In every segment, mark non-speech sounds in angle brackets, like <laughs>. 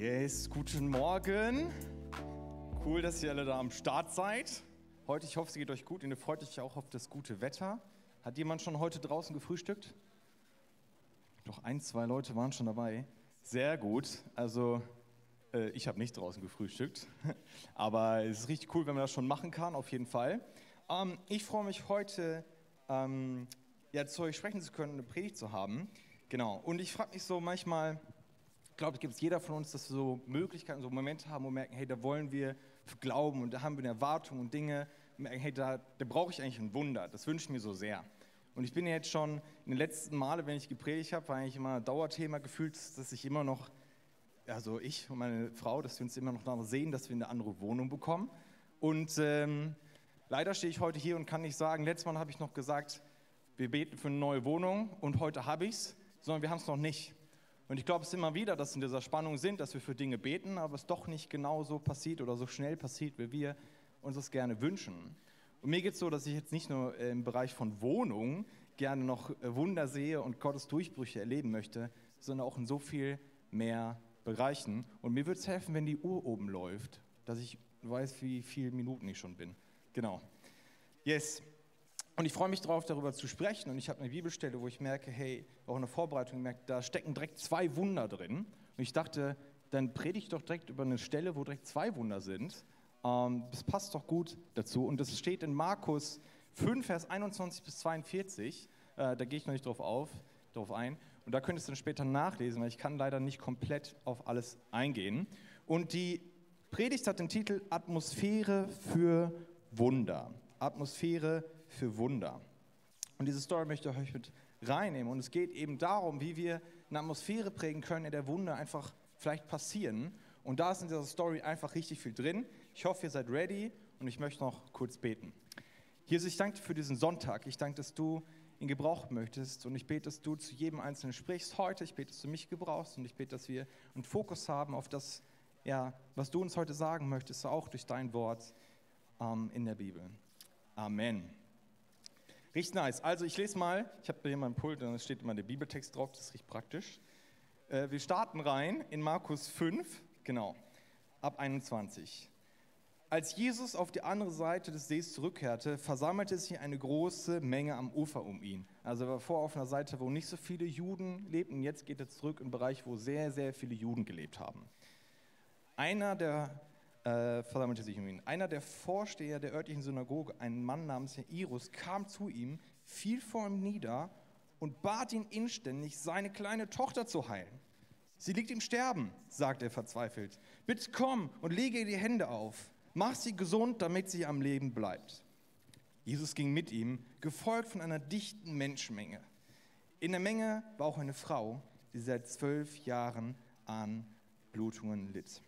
Yes, guten Morgen. Cool, dass ihr alle da am Start seid. Heute, ich hoffe, es geht euch gut und ihr freut euch auch auf das gute Wetter. Hat jemand schon heute draußen gefrühstückt? Doch ein, zwei Leute waren schon dabei. Sehr gut. Also, äh, ich habe nicht draußen gefrühstückt. <laughs> Aber es ist richtig cool, wenn man das schon machen kann, auf jeden Fall. Ähm, ich freue mich heute, ähm, ja, zu euch sprechen zu können, eine Predigt zu haben. Genau. Und ich frage mich so manchmal, glaube, es gibt jeder von uns, dass wir so Möglichkeiten, so Momente haben, wo wir merken, hey, da wollen wir glauben und da haben wir eine Erwartung und Dinge, merken, hey, da, da brauche ich eigentlich ein Wunder. Das wünsche ich mir so sehr. Und ich bin jetzt schon in den letzten Male, wenn ich gepredigt habe, war eigentlich immer ein Dauerthema gefühlt, dass ich immer noch, also ich und meine Frau, dass wir uns immer noch sehen, dass wir eine andere Wohnung bekommen. Und ähm, leider stehe ich heute hier und kann nicht sagen, letztes Mal habe ich noch gesagt, wir beten für eine neue Wohnung und heute habe ich es, sondern wir haben es noch nicht. Und ich glaube es immer wieder, dass wir in dieser Spannung sind, dass wir für Dinge beten, aber es doch nicht genau so passiert oder so schnell passiert, wie wir uns das gerne wünschen. Und mir geht es so, dass ich jetzt nicht nur im Bereich von Wohnung gerne noch Wunder sehe und Gottes Durchbrüche erleben möchte, sondern auch in so viel mehr Bereichen. Und mir würde es helfen, wenn die Uhr oben läuft, dass ich weiß, wie viele Minuten ich schon bin. Genau. Yes. Und ich freue mich darauf, darüber zu sprechen. Und ich habe eine Bibelstelle, wo ich merke, hey, auch in der Vorbereitung merke, da stecken direkt zwei Wunder drin. Und ich dachte, dann predige ich doch direkt über eine Stelle, wo direkt zwei Wunder sind. Ähm, das passt doch gut dazu. Und das steht in Markus 5, Vers 21 bis 42. Äh, da gehe ich noch nicht drauf, auf, drauf ein. Und da könntest du dann später nachlesen, weil ich kann leider nicht komplett auf alles eingehen. Und die Predigt hat den Titel Atmosphäre für Wunder. Atmosphäre für für Wunder. Und diese Story möchte ich euch mit reinnehmen. Und es geht eben darum, wie wir eine Atmosphäre prägen können, in der Wunder einfach vielleicht passieren. Und da ist in dieser Story einfach richtig viel drin. Ich hoffe, ihr seid ready und ich möchte noch kurz beten. Jesus, ich danke dir für diesen Sonntag. Ich danke, dass du ihn gebrauchen möchtest. Und ich bete, dass du zu jedem Einzelnen sprichst heute. Ich bete, dass du mich gebrauchst. Und ich bete, dass wir einen Fokus haben auf das, ja, was du uns heute sagen möchtest, auch durch dein Wort ähm, in der Bibel. Amen. Richtig nice. Also ich lese mal, ich habe hier meinen Pult, da steht immer der Bibeltext drauf, das richtig praktisch. Äh, wir starten rein in Markus 5, genau, ab 21. Als Jesus auf die andere Seite des Sees zurückkehrte, versammelte sich eine große Menge am Ufer um ihn. Also er war vor auf einer Seite, wo nicht so viele Juden lebten, jetzt geht er zurück in einen Bereich, wo sehr, sehr viele Juden gelebt haben. Einer der äh, versammelte sich um ihn. Einer der Vorsteher der örtlichen Synagoge, ein Mann namens Jairus, kam zu ihm, fiel vor ihm nieder und bat ihn inständig, seine kleine Tochter zu heilen. Sie liegt im Sterben, sagte er verzweifelt. Bitte komm und lege ihr die Hände auf. Mach sie gesund, damit sie am Leben bleibt. Jesus ging mit ihm, gefolgt von einer dichten Menschenmenge. In der Menge war auch eine Frau, die seit zwölf Jahren an Blutungen litt.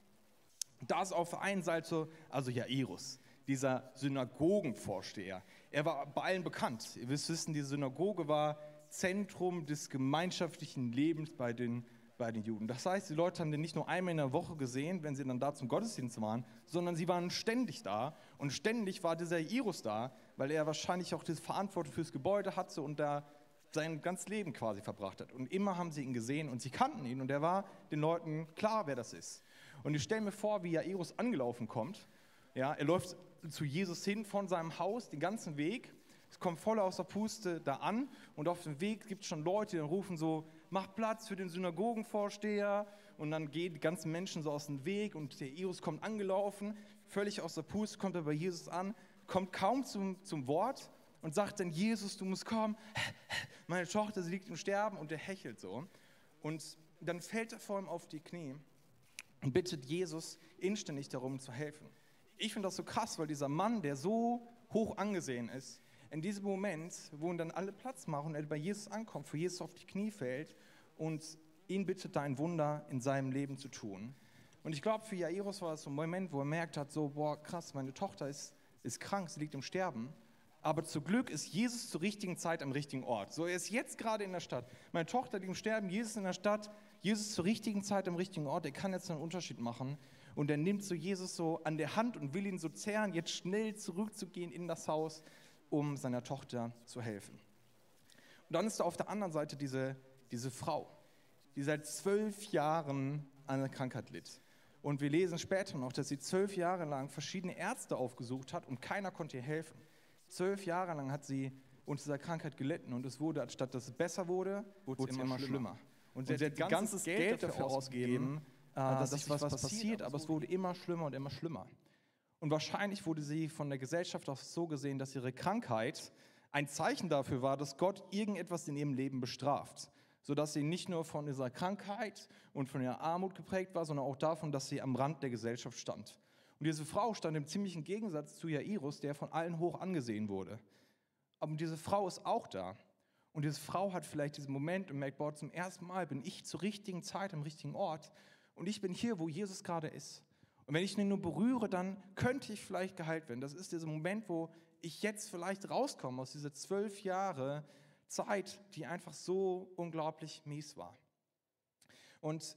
Da ist auf der einen Seite also Jairus, dieser Synagogenvorsteher. Er war bei allen bekannt. Ihr wisst wissen, die Synagoge war Zentrum des gemeinschaftlichen Lebens bei den, bei den Juden. Das heißt, die Leute haben den nicht nur einmal in der Woche gesehen, wenn sie dann da zum Gottesdienst waren, sondern sie waren ständig da. Und ständig war dieser Jairus da, weil er wahrscheinlich auch die Verantwortung fürs Gebäude hatte und da sein ganzes Leben quasi verbracht hat. Und immer haben sie ihn gesehen und sie kannten ihn und er war den Leuten klar, wer das ist. Und ich stelle mir vor, wie Jairus angelaufen kommt. Ja, er läuft zu Jesus hin von seinem Haus den ganzen Weg. Es kommt voll aus der Puste da an und auf dem Weg gibt es schon Leute, die rufen so, mach Platz für den Synagogenvorsteher und dann gehen die ganzen Menschen so aus dem Weg und der Jairus kommt angelaufen, völlig aus der Puste, kommt er bei Jesus an, kommt kaum zum, zum Wort und sagt dann, Jesus, du musst kommen, meine Tochter, sie liegt im Sterben und er hechelt so. Und dann fällt er vor ihm auf die Knie und bittet Jesus inständig darum zu helfen. Ich finde das so krass, weil dieser Mann, der so hoch angesehen ist, in diesem Moment, wo dann alle Platz machen und er bei Jesus ankommt, vor Jesus auf die Knie fällt und ihn bittet, da ein Wunder in seinem Leben zu tun. Und ich glaube, für Jairus war es so ein Moment, wo er merkt hat, so, boah, krass, meine Tochter ist, ist krank, sie liegt im Sterben. Aber zu Glück ist Jesus zur richtigen Zeit am richtigen Ort. So, er ist jetzt gerade in der Stadt. Meine Tochter liegt im Sterben, Jesus in der Stadt. Jesus zur richtigen Zeit am richtigen Ort, er kann jetzt einen Unterschied machen. Und er nimmt so Jesus so an der Hand und will ihn so zerren, jetzt schnell zurückzugehen in das Haus, um seiner Tochter zu helfen. Und dann ist da auf der anderen Seite diese, diese Frau, die seit zwölf Jahren an einer Krankheit litt. Und wir lesen später noch, dass sie zwölf Jahre lang verschiedene Ärzte aufgesucht hat und keiner konnte ihr helfen. Zwölf Jahre lang hat sie unter dieser Krankheit gelitten und es wurde, anstatt dass es besser wurde, wurde es immer, schlimmer. schlimmer. Und sie, und sie hat ganzes, ganzes Geld, Geld dafür ausgegeben, äh, dass, dass sich was, was passiert, aber es wurde immer schlimmer und immer schlimmer. Und wahrscheinlich wurde sie von der Gesellschaft auch so gesehen, dass ihre Krankheit ein Zeichen dafür war, dass Gott irgendetwas in ihrem Leben bestraft. Sodass sie nicht nur von dieser Krankheit und von ihrer Armut geprägt war, sondern auch davon, dass sie am Rand der Gesellschaft stand. Und diese Frau stand im ziemlichen Gegensatz zu Jairus, der von allen hoch angesehen wurde. Aber diese Frau ist auch da. Und diese Frau hat vielleicht diesen Moment und merkt, boah, zum ersten Mal bin ich zur richtigen Zeit am richtigen Ort und ich bin hier, wo Jesus gerade ist. Und wenn ich ihn nur berühre, dann könnte ich vielleicht geheilt werden. Das ist dieser Moment, wo ich jetzt vielleicht rauskomme aus dieser zwölf Jahre Zeit, die einfach so unglaublich mies war. Und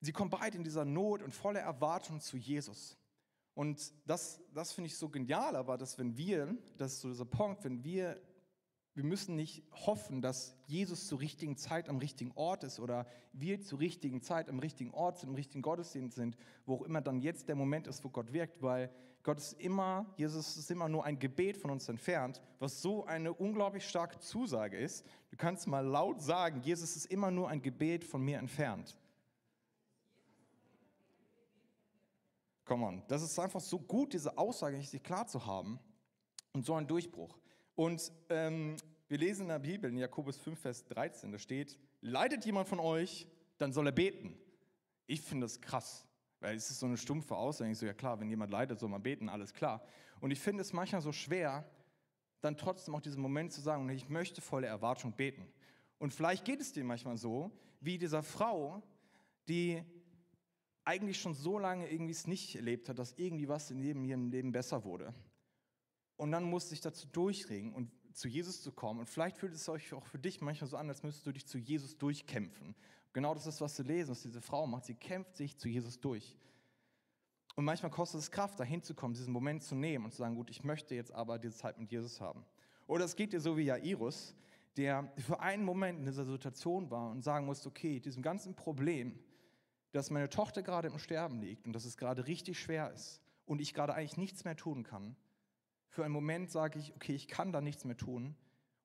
sie kommen beide in dieser Not und voller Erwartung zu Jesus. Und das, das finde ich so genial, aber dass wenn wir, das ist so dieser Punkt, wenn wir wir müssen nicht hoffen, dass Jesus zur richtigen Zeit am richtigen Ort ist oder wir zur richtigen Zeit am richtigen Ort sind, im richtigen Gottesdienst sind, wo auch immer dann jetzt der Moment ist, wo Gott wirkt, weil Gott ist immer, Jesus ist immer nur ein Gebet von uns entfernt, was so eine unglaublich starke Zusage ist. Du kannst mal laut sagen, Jesus ist immer nur ein Gebet von mir entfernt. Come on, das ist einfach so gut, diese Aussage richtig klar zu haben und so ein Durchbruch. Und ähm, wir lesen in der Bibel, in Jakobus 5, Vers 13, da steht, leidet jemand von euch, dann soll er beten. Ich finde das krass, weil es ist so eine stumpfe Aussage. Ich so, ja klar, wenn jemand leidet, soll man beten, alles klar. Und ich finde es manchmal so schwer, dann trotzdem auch diesen Moment zu sagen, ich möchte volle Erwartung beten. Und vielleicht geht es dir manchmal so, wie dieser Frau, die eigentlich schon so lange irgendwie es nicht erlebt hat, dass irgendwie was in ihrem Leben besser wurde. Und dann musst du dich dazu durchringen und zu Jesus zu kommen. Und vielleicht fühlt es euch auch für dich manchmal so an, als müsstest du dich zu Jesus durchkämpfen. Genau das ist, was du lesen, was diese Frau macht. Sie kämpft sich zu Jesus durch. Und manchmal kostet es Kraft, dahin zu kommen, diesen Moment zu nehmen und zu sagen, gut, ich möchte jetzt aber diese Zeit mit Jesus haben. Oder es geht dir so wie Jairus, der für einen Moment in dieser Situation war und sagen musste, okay, diesem ganzen Problem, dass meine Tochter gerade im Sterben liegt und dass es gerade richtig schwer ist und ich gerade eigentlich nichts mehr tun kann, für einen Moment sage ich, okay, ich kann da nichts mehr tun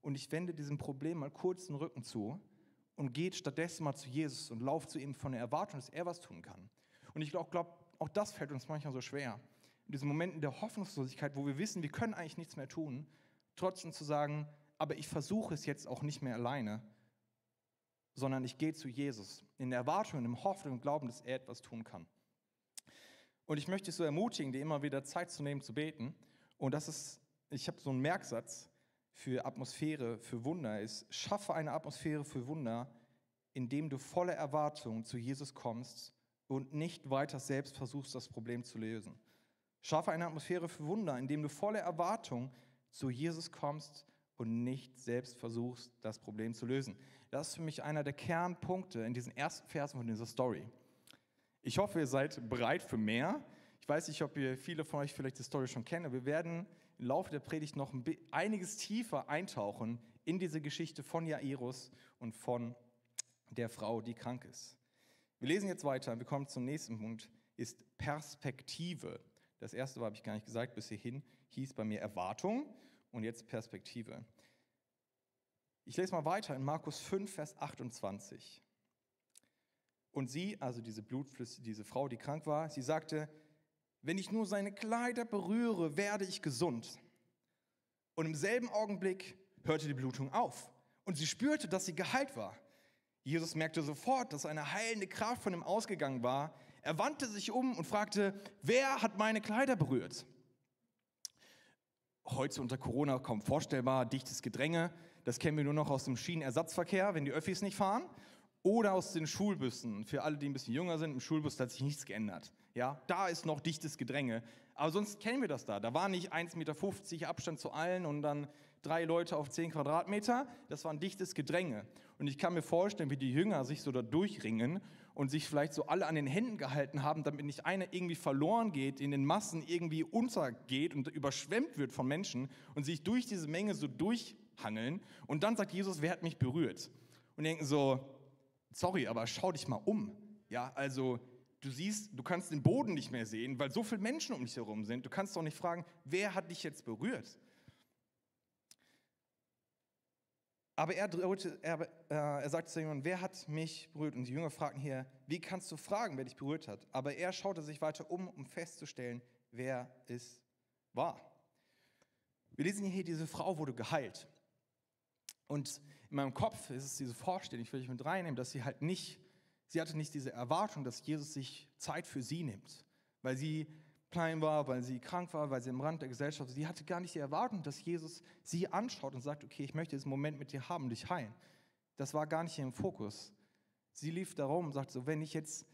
und ich wende diesem Problem mal kurz den Rücken zu und gehe stattdessen mal zu Jesus und laufe zu ihm von der Erwartung, dass er was tun kann. Und ich glaube, glaub, auch das fällt uns manchmal so schwer. In diesen Momenten der Hoffnungslosigkeit, wo wir wissen, wir können eigentlich nichts mehr tun, trotzdem zu sagen, aber ich versuche es jetzt auch nicht mehr alleine, sondern ich gehe zu Jesus in der Erwartung, im Hoffnung und Glauben, dass er etwas tun kann. Und ich möchte dich so ermutigen, dir immer wieder Zeit zu nehmen, zu beten und das ist, ich habe so einen Merksatz für Atmosphäre, für Wunder, ist, schaffe eine Atmosphäre für Wunder, indem du voller Erwartung zu Jesus kommst und nicht weiter selbst versuchst, das Problem zu lösen. Schaffe eine Atmosphäre für Wunder, indem du voller Erwartung zu Jesus kommst und nicht selbst versuchst, das Problem zu lösen. Das ist für mich einer der Kernpunkte in diesen ersten Versen von dieser Story. Ich hoffe, ihr seid bereit für mehr. Ich weiß nicht, ob ihr viele von euch vielleicht die Story schon kennen, aber wir werden im Laufe der Predigt noch ein einiges tiefer eintauchen in diese Geschichte von Jairus und von der Frau, die krank ist. Wir lesen jetzt weiter, wir kommen zum nächsten Punkt, ist Perspektive. Das erste habe ich gar nicht gesagt, bis hierhin hieß bei mir Erwartung und jetzt Perspektive. Ich lese mal weiter in Markus 5, Vers 28. Und sie, also diese Blutflüsse, diese Frau, die krank war, sie sagte, wenn ich nur seine Kleider berühre, werde ich gesund. Und im selben Augenblick hörte die Blutung auf und sie spürte, dass sie geheilt war. Jesus merkte sofort, dass eine heilende Kraft von ihm ausgegangen war. Er wandte sich um und fragte, wer hat meine Kleider berührt? Heute unter Corona kaum vorstellbar, dichtes Gedränge. Das kennen wir nur noch aus dem Schienenersatzverkehr, wenn die Öffis nicht fahren oder aus den Schulbussen. Für alle, die ein bisschen jünger sind, im Schulbus hat sich nichts geändert. Ja, da ist noch dichtes Gedränge. Aber sonst kennen wir das da. Da war nicht 1,50 Meter Abstand zu allen und dann drei Leute auf 10 Quadratmeter. Das war ein dichtes Gedränge. Und ich kann mir vorstellen, wie die Jünger sich so da durchringen und sich vielleicht so alle an den Händen gehalten haben, damit nicht einer irgendwie verloren geht, in den Massen irgendwie untergeht und überschwemmt wird von Menschen und sich durch diese Menge so durchhangeln. Und dann sagt Jesus, wer hat mich berührt? Und denken so, sorry, aber schau dich mal um. Ja, also du siehst, du kannst den Boden nicht mehr sehen, weil so viele Menschen um dich herum sind. Du kannst doch nicht fragen, wer hat dich jetzt berührt? Aber er, er, äh, er sagte zu jemandem, wer hat mich berührt? Und die Jünger fragten hier, wie kannst du fragen, wer dich berührt hat? Aber er schaute sich weiter um, um festzustellen, wer es war. Wir lesen hier, diese Frau wurde geheilt. Und in meinem Kopf ist es diese Vorstellung, ich will dich mit reinnehmen, dass sie halt nicht, sie hatte nicht diese Erwartung, dass Jesus sich Zeit für sie nimmt, weil sie klein war, weil sie krank war, weil sie am Rand der Gesellschaft, sie hatte gar nicht die Erwartung, dass Jesus sie anschaut und sagt, okay, ich möchte diesen Moment mit dir haben, dich heilen. Das war gar nicht im Fokus. Sie lief darum und sagte so, wenn ich jetzt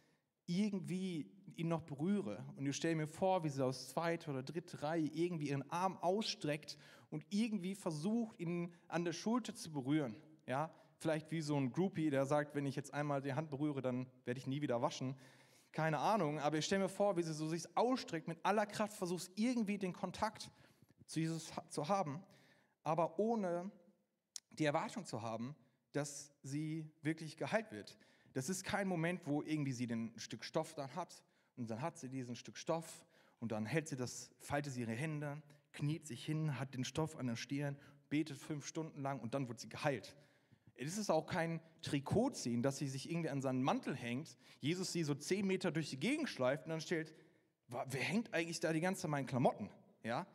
irgendwie ihn noch berühre und ich stelle mir vor, wie sie aus zweiter oder dritter Reihe irgendwie ihren Arm ausstreckt und irgendwie versucht, ihn an der Schulter zu berühren. Ja, vielleicht wie so ein Groupie, der sagt, wenn ich jetzt einmal die Hand berühre, dann werde ich nie wieder waschen keine Ahnung, aber ich stelle mir vor, wie sie so sich ausstreckt, mit aller Kraft versucht, irgendwie den Kontakt zu Jesus zu haben, aber ohne die Erwartung zu haben, dass sie wirklich geheilt wird. Das ist kein Moment, wo irgendwie sie ein Stück Stoff dann hat und dann hat sie diesen Stück Stoff und dann hält sie das, faltet sie ihre Hände, kniet sich hin, hat den Stoff an der Stirn, betet fünf Stunden lang und dann wird sie geheilt. Es ist auch kein Trikot ziehen, dass sie sich irgendwie an seinen Mantel hängt, Jesus sie so zehn Meter durch die Gegend schleift und dann stellt, wer hängt eigentlich da die ganze Zeit meinen Klamotten? Ja?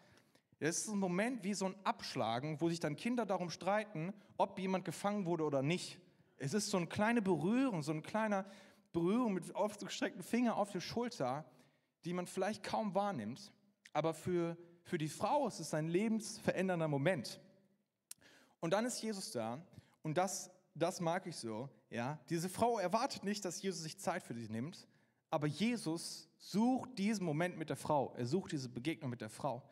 Das ist ein Moment wie so ein Abschlagen, wo sich dann Kinder darum streiten, ob jemand gefangen wurde oder nicht. Es ist so eine kleine Berührung, so eine kleine Berührung mit aufgestreckten Finger auf die Schulter, die man vielleicht kaum wahrnimmt. Aber für, für die Frau ist es ein lebensverändernder Moment. Und dann ist Jesus da und das, das mag ich so. Ja? Diese Frau erwartet nicht, dass Jesus sich Zeit für sie nimmt, aber Jesus sucht diesen Moment mit der Frau. Er sucht diese Begegnung mit der Frau.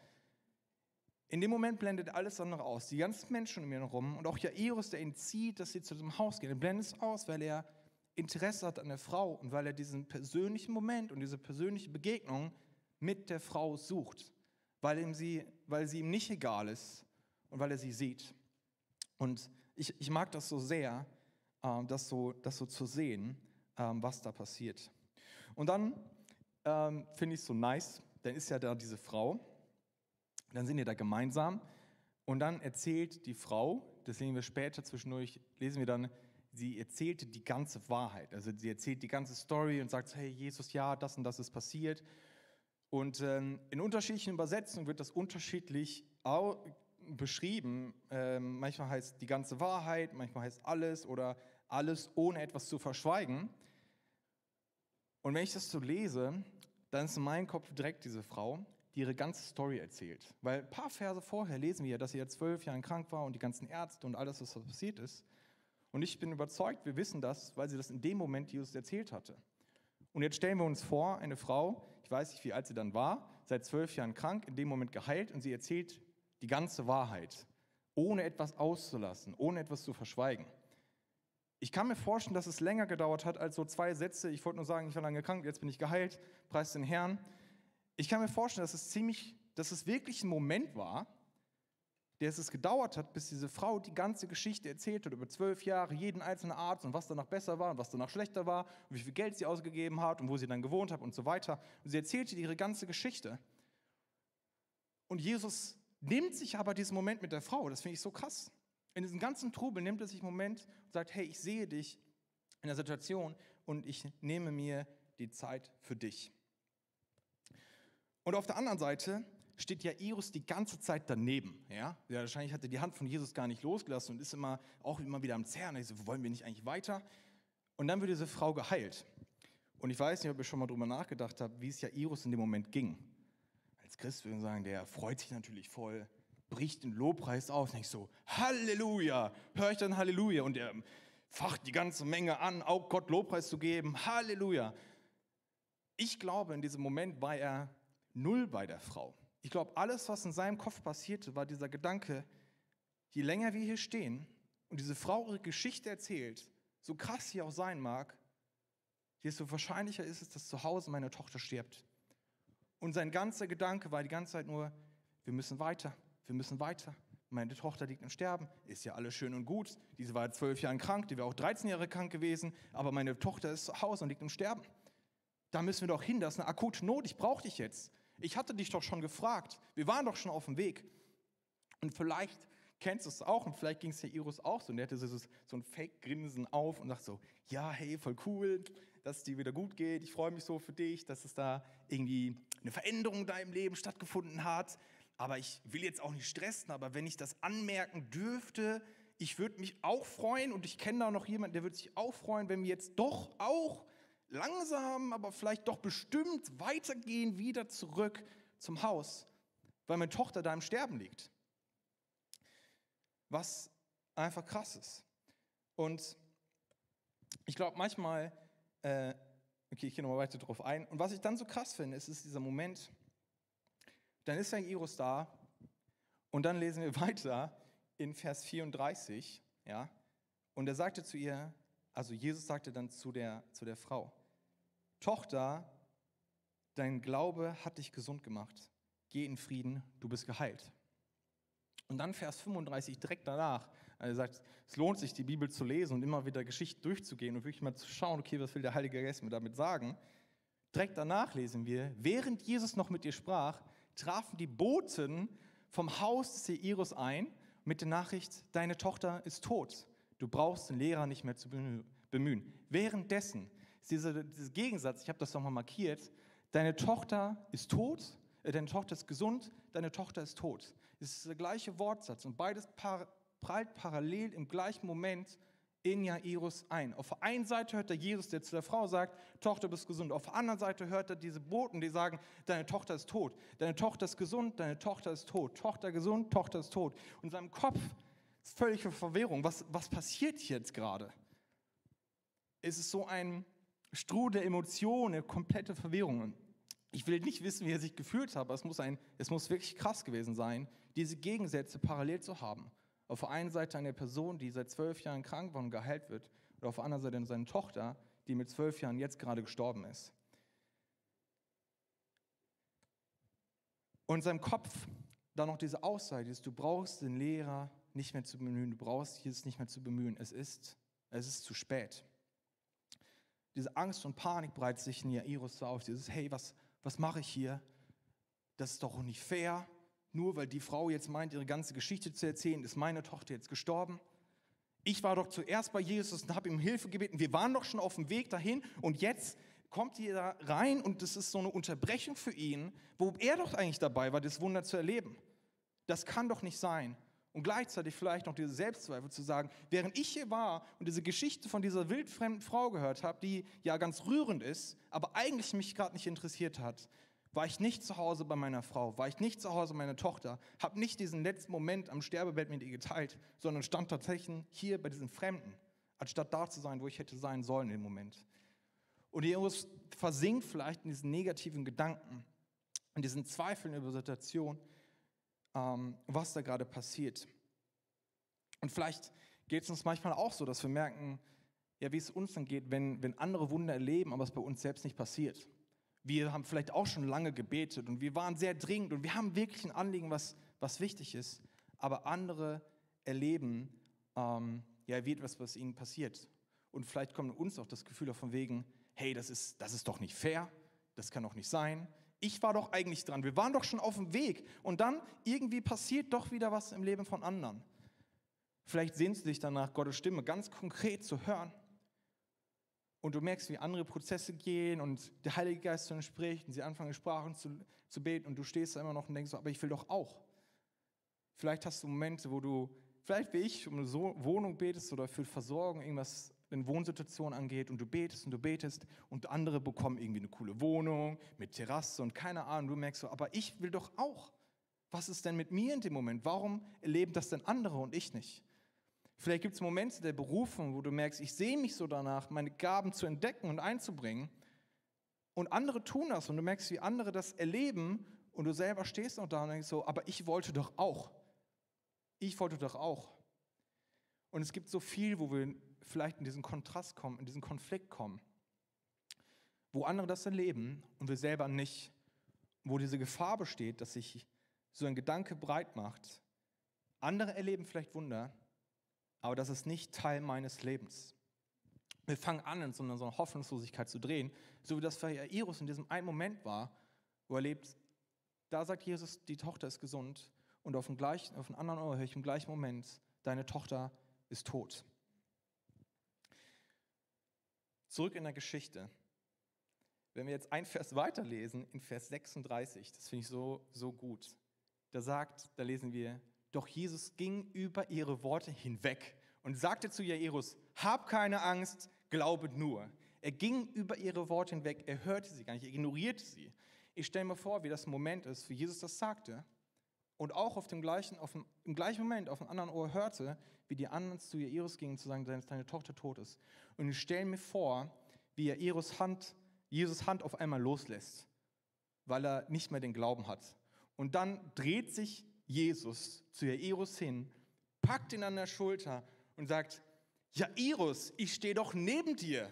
In dem Moment blendet alles andere aus. Die ganzen Menschen um ihn herum und auch Jairus, der ihn zieht, dass sie zu diesem Haus gehen, er blendet es aus, weil er Interesse hat an der Frau und weil er diesen persönlichen Moment und diese persönliche Begegnung mit der Frau sucht, weil, ihm sie, weil sie ihm nicht egal ist und weil er sie sieht. Und ich, ich mag das so sehr, ähm, das, so, das so zu sehen, ähm, was da passiert. Und dann ähm, finde ich es so nice, dann ist ja da diese Frau, dann sind die da gemeinsam und dann erzählt die Frau, das sehen wir später zwischendurch, lesen wir dann, sie erzählte die ganze Wahrheit. Also sie erzählt die ganze Story und sagt, hey Jesus, ja, das und das ist passiert. Und ähm, in unterschiedlichen Übersetzungen wird das unterschiedlich beschrieben. Ähm, manchmal heißt die ganze Wahrheit, manchmal heißt alles oder alles ohne etwas zu verschweigen. Und wenn ich das so lese, dann ist in meinem Kopf direkt diese Frau, die ihre ganze Story erzählt. Weil ein paar Verse vorher lesen wir ja, dass sie ja zwölf Jahre krank war und die ganzen Ärzte und alles, was passiert ist. Und ich bin überzeugt, wir wissen das, weil sie das in dem Moment Jesus erzählt hatte. Und jetzt stellen wir uns vor, eine Frau, ich weiß nicht, wie alt sie dann war, seit zwölf Jahren krank, in dem Moment geheilt und sie erzählt die ganze Wahrheit, ohne etwas auszulassen, ohne etwas zu verschweigen. Ich kann mir vorstellen, dass es länger gedauert hat als so zwei Sätze. Ich wollte nur sagen, ich war lange krank, jetzt bin ich geheilt, preis den Herrn. Ich kann mir vorstellen, dass es ziemlich, dass es wirklich ein Moment war, der es gedauert hat, bis diese Frau die ganze Geschichte erzählt hat, über zwölf Jahre, jeden einzelnen Arzt und was danach besser war und was danach schlechter war und wie viel Geld sie ausgegeben hat und wo sie dann gewohnt hat und so weiter. Und sie erzählte ihre ganze Geschichte. Und Jesus nimmt sich aber diesen Moment mit der Frau. Das finde ich so krass. In diesem ganzen Trubel nimmt er sich einen Moment und sagt, hey, ich sehe dich in der Situation und ich nehme mir die Zeit für dich. Und auf der anderen Seite steht Jairus die ganze Zeit daneben. Ja? ja, wahrscheinlich hat er die Hand von Jesus gar nicht losgelassen und ist immer auch immer wieder am Zerren. So, wollen wir nicht eigentlich weiter? Und dann wird diese Frau geheilt. Und ich weiß nicht, ob ihr schon mal drüber nachgedacht habt, wie es Jairus in dem Moment ging als Christ würden sagen, der freut sich natürlich voll, bricht den Lobpreis auf, denkt so, Halleluja, höre ich dann Halleluja und er facht die ganze Menge an, auch Gott Lobpreis zu geben, Halleluja. Ich glaube, in diesem Moment war er null bei der Frau. Ich glaube, alles, was in seinem Kopf passierte, war dieser Gedanke, je länger wir hier stehen und diese Frau ihre Geschichte erzählt, so krass sie auch sein mag, desto wahrscheinlicher ist es, dass zu Hause meine Tochter stirbt. Und sein ganzer Gedanke war die ganze Zeit nur, wir müssen weiter, wir müssen weiter, meine Tochter liegt im Sterben, ist ja alles schön und gut. Diese war zwölf Jahre krank, die wäre auch 13 Jahre krank gewesen, aber meine Tochter ist zu Hause und liegt im Sterben. Da müssen wir doch hin, das ist eine akute Not, ich brauche dich jetzt. Ich hatte dich doch schon gefragt, wir waren doch schon auf dem Weg. Und vielleicht kennst du es auch und vielleicht ging es der Iris auch so und der hatte so, so ein Fake-Grinsen auf und sagt so, ja, hey, voll cool, dass es dir wieder gut geht, ich freue mich so für dich, dass es da irgendwie eine Veränderung in deinem Leben stattgefunden hat, aber ich will jetzt auch nicht stressen, aber wenn ich das anmerken dürfte, ich würde mich auch freuen und ich kenne da noch jemanden, der würde sich auch freuen, wenn wir jetzt doch auch langsam, aber vielleicht doch bestimmt weitergehen wieder zurück zum Haus, weil meine Tochter da im Sterben liegt was einfach krass ist. Und ich glaube manchmal, äh, okay, ich gehe nochmal weiter drauf ein. Und was ich dann so krass finde, ist, ist dieser Moment, dann ist ein Iris da und dann lesen wir <laughs> weiter in Vers 34, ja, und er sagte zu ihr, also Jesus sagte dann zu der, zu der Frau, Tochter, dein Glaube hat dich gesund gemacht. Geh in Frieden, du bist geheilt. Und dann Vers 35 direkt danach. Er sagt, es lohnt sich, die Bibel zu lesen und immer wieder Geschichten durchzugehen und wirklich mal zu schauen, okay, was will der Heilige Geist mir damit sagen. Direkt danach lesen wir, während Jesus noch mit ihr sprach, trafen die Boten vom Haus des Jairus ein mit der Nachricht, deine Tochter ist tot. Du brauchst den Lehrer nicht mehr zu bemühen. Währenddessen ist dieser, dieser Gegensatz, ich habe das nochmal markiert, deine Tochter ist tot, äh, deine Tochter ist gesund, deine Tochter ist tot. Es ist der gleiche Wortsatz und beides prallt parallel im gleichen Moment in Jairus ein. Auf der einen Seite hört er Jesus, der zu der Frau sagt, Tochter, bist gesund. Auf der anderen Seite hört er diese Boten, die sagen, deine Tochter ist tot, deine Tochter ist gesund, deine Tochter ist tot, Tochter gesund, Tochter ist tot. Und in seinem Kopf ist völlige Verwirrung. Was, was passiert jetzt gerade? Es ist so ein Strudel Emotionen, komplette Verwirrung. Ich will nicht wissen, wie er sich gefühlt hat, aber es muss, ein, es muss wirklich krass gewesen sein, diese Gegensätze parallel zu haben. Auf der einen Seite eine Person, die seit zwölf Jahren krank war und geheilt wird, und auf der anderen Seite seine Tochter, die mit zwölf Jahren jetzt gerade gestorben ist. Und in seinem Kopf dann noch diese Aussage ist, du brauchst den Lehrer nicht mehr zu bemühen, du brauchst Jesus nicht mehr zu bemühen, es ist, es ist zu spät. Diese Angst und Panik breitet sich in Jairus auf, dieses, hey, was, was mache ich hier? Das ist doch nicht fair. Nur weil die Frau jetzt meint, ihre ganze Geschichte zu erzählen, ist meine Tochter jetzt gestorben. Ich war doch zuerst bei Jesus und habe ihm Hilfe gebeten. Wir waren doch schon auf dem Weg dahin und jetzt kommt ihr da rein und das ist so eine Unterbrechung für ihn, wo er doch eigentlich dabei war, das Wunder zu erleben. Das kann doch nicht sein. Und gleichzeitig vielleicht noch diese Selbstzweifel zu sagen, während ich hier war und diese Geschichte von dieser wildfremden Frau gehört habe, die ja ganz rührend ist, aber eigentlich mich gerade nicht interessiert hat, war ich nicht zu Hause bei meiner Frau, war ich nicht zu Hause bei meiner Tochter, habe nicht diesen letzten Moment am Sterbebett mit ihr geteilt, sondern stand tatsächlich hier bei diesen Fremden, anstatt da zu sein, wo ich hätte sein sollen im Moment. Und Jesus versinkt vielleicht in diesen negativen Gedanken, in diesen Zweifeln über Situation, ähm, was da gerade passiert. Und vielleicht geht es uns manchmal auch so, dass wir merken, ja, wie es uns dann geht, wenn, wenn andere Wunder erleben, aber es bei uns selbst nicht passiert. Wir haben vielleicht auch schon lange gebetet und wir waren sehr dringend und wir haben wirklich ein Anliegen, was, was wichtig ist, aber andere erleben, ähm, ja, wie etwas, was ihnen passiert. Und vielleicht kommt uns auch das Gefühl von wegen, hey, das ist, das ist doch nicht fair, das kann doch nicht sein, ich war doch eigentlich dran, wir waren doch schon auf dem Weg. Und dann irgendwie passiert doch wieder was im Leben von anderen. Vielleicht sehnst du dich danach, Gottes Stimme ganz konkret zu hören. Und du merkst, wie andere Prozesse gehen und der Heilige Geist zu ihnen spricht und sie anfangen, Sprachen zu, zu beten und du stehst da immer noch und denkst, so, aber ich will doch auch. Vielleicht hast du Momente, wo du, vielleicht wie ich, um eine Wohnung betest oder für Versorgung irgendwas wenn Wohnsituation angeht und du betest und du betest und andere bekommen irgendwie eine coole Wohnung mit Terrasse und keine Ahnung, du merkst so, aber ich will doch auch. Was ist denn mit mir in dem Moment? Warum erleben das denn andere und ich nicht? Vielleicht gibt es Momente der Berufung, wo du merkst, ich sehe mich so danach, meine Gaben zu entdecken und einzubringen. Und andere tun das und du merkst, wie andere das erleben und du selber stehst noch da und denkst so, aber ich wollte doch auch. Ich wollte doch auch. Und es gibt so viel, wo wir vielleicht in diesen Kontrast kommen, in diesen Konflikt kommen, wo andere das erleben und wir selber nicht, wo diese Gefahr besteht, dass sich so ein Gedanke breit macht, Andere erleben vielleicht Wunder, aber das ist nicht Teil meines Lebens. Wir fangen an, in so einer, Hoffnungslosigkeit zu drehen, so wie das für Jairus in diesem einen Moment war, wo er lebt. Da sagt Jesus, die Tochter ist gesund und auf dem, gleichen, auf dem anderen Ohr höre ich im gleichen Moment, deine Tochter ist tot. Zurück in der Geschichte. Wenn wir jetzt ein Vers weiterlesen, in Vers 36, das finde ich so, so gut. Da sagt, da lesen wir, doch Jesus ging über ihre Worte hinweg und sagte zu Jairus, hab keine Angst, glaube nur. Er ging über ihre Worte hinweg, er hörte sie gar nicht, er ignorierte sie. Ich stelle mir vor, wie das Moment ist, wie Jesus das sagte und auch auf dem gleichen, auf dem, im gleichen Moment auf dem anderen Ohr hörte, wie die anderen zu Jairus gingen, zu sagen, dass deine Tochter tot ist. Und ich stelle mir vor, wie Jairus Hand, Jesus Hand auf einmal loslässt, weil er nicht mehr den Glauben hat. Und dann dreht sich Jesus zu Jairus hin, packt ihn an der Schulter und sagt, Jairus, ich stehe doch neben dir.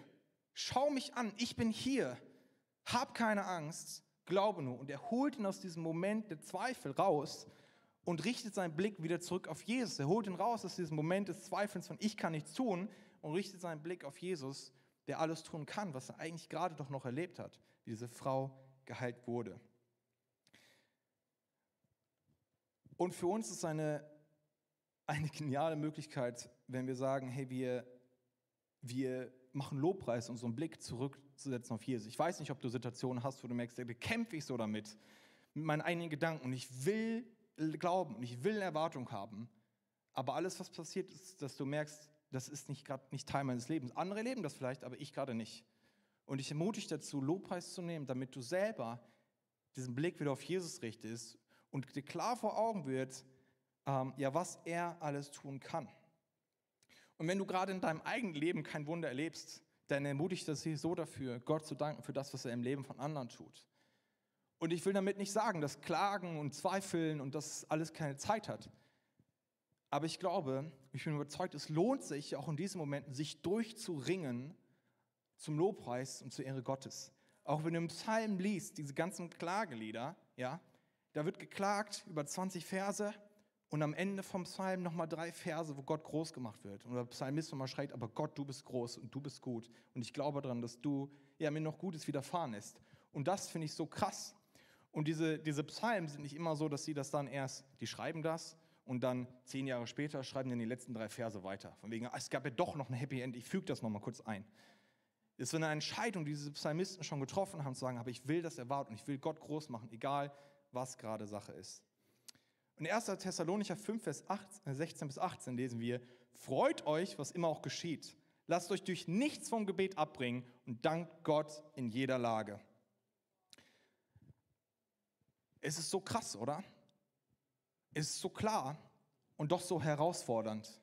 Schau mich an, ich bin hier. Hab keine Angst, glaube nur. Und er holt ihn aus diesem Moment der Zweifel raus und richtet seinen Blick wieder zurück auf Jesus. Er holt ihn raus aus diesem Moment des Zweifels von ich kann nichts tun und richtet seinen Blick auf Jesus, der alles tun kann, was er eigentlich gerade doch noch erlebt hat, wie diese Frau geheilt wurde. Und für uns ist eine, eine geniale Möglichkeit, wenn wir sagen, hey, wir, wir machen Lobpreis, unseren Blick zurückzusetzen auf Jesus. Ich weiß nicht, ob du Situationen hast, wo du merkst, da kämpfe ich so damit, mit meinen eigenen Gedanken und ich will glauben und ich will eine Erwartung haben. Aber alles, was passiert, ist, dass du merkst, das ist nicht gerade nicht Teil meines Lebens. Andere leben das vielleicht, aber ich gerade nicht. Und ich ermutige dazu, Lobpreis zu nehmen, damit du selber diesen Blick wieder auf Jesus richtest und dir klar vor Augen wird, ähm, ja, was er alles tun kann. Und wenn du gerade in deinem eigenen Leben kein Wunder erlebst, dann ermutigt das sie so dafür, Gott zu danken für das, was er im Leben von anderen tut. Und ich will damit nicht sagen, dass Klagen und Zweifeln und das alles keine Zeit hat. Aber ich glaube, ich bin überzeugt, es lohnt sich auch in diesen Momenten, sich durchzuringen zum Lobpreis und zur Ehre Gottes. Auch wenn du im Psalm liest, diese ganzen Klagelieder, ja, da wird geklagt über 20 Verse und am Ende vom Psalm nochmal drei Verse, wo Gott groß gemacht wird. Und der Psalmist nochmal schreit, aber Gott, du bist groß und du bist gut. Und ich glaube daran, dass du ja, mir noch Gutes widerfahren ist. Und das finde ich so krass. Und diese, diese Psalmen sind nicht immer so, dass sie das dann erst, die schreiben das und dann zehn Jahre später schreiben dann die letzten drei Verse weiter. Von wegen, es gab ja doch noch ein Happy End, ich füge das nochmal kurz ein. Es ist eine Entscheidung, die diese Psalmisten schon getroffen haben, zu sagen, aber ich will das erwarten und ich will Gott groß machen, egal was gerade Sache ist. In 1. Thessalonicher 5, Vers 16 äh, bis 18 lesen wir, freut euch, was immer auch geschieht. Lasst euch durch nichts vom Gebet abbringen und dankt Gott in jeder Lage. Es ist so krass, oder? Es ist so klar und doch so herausfordernd.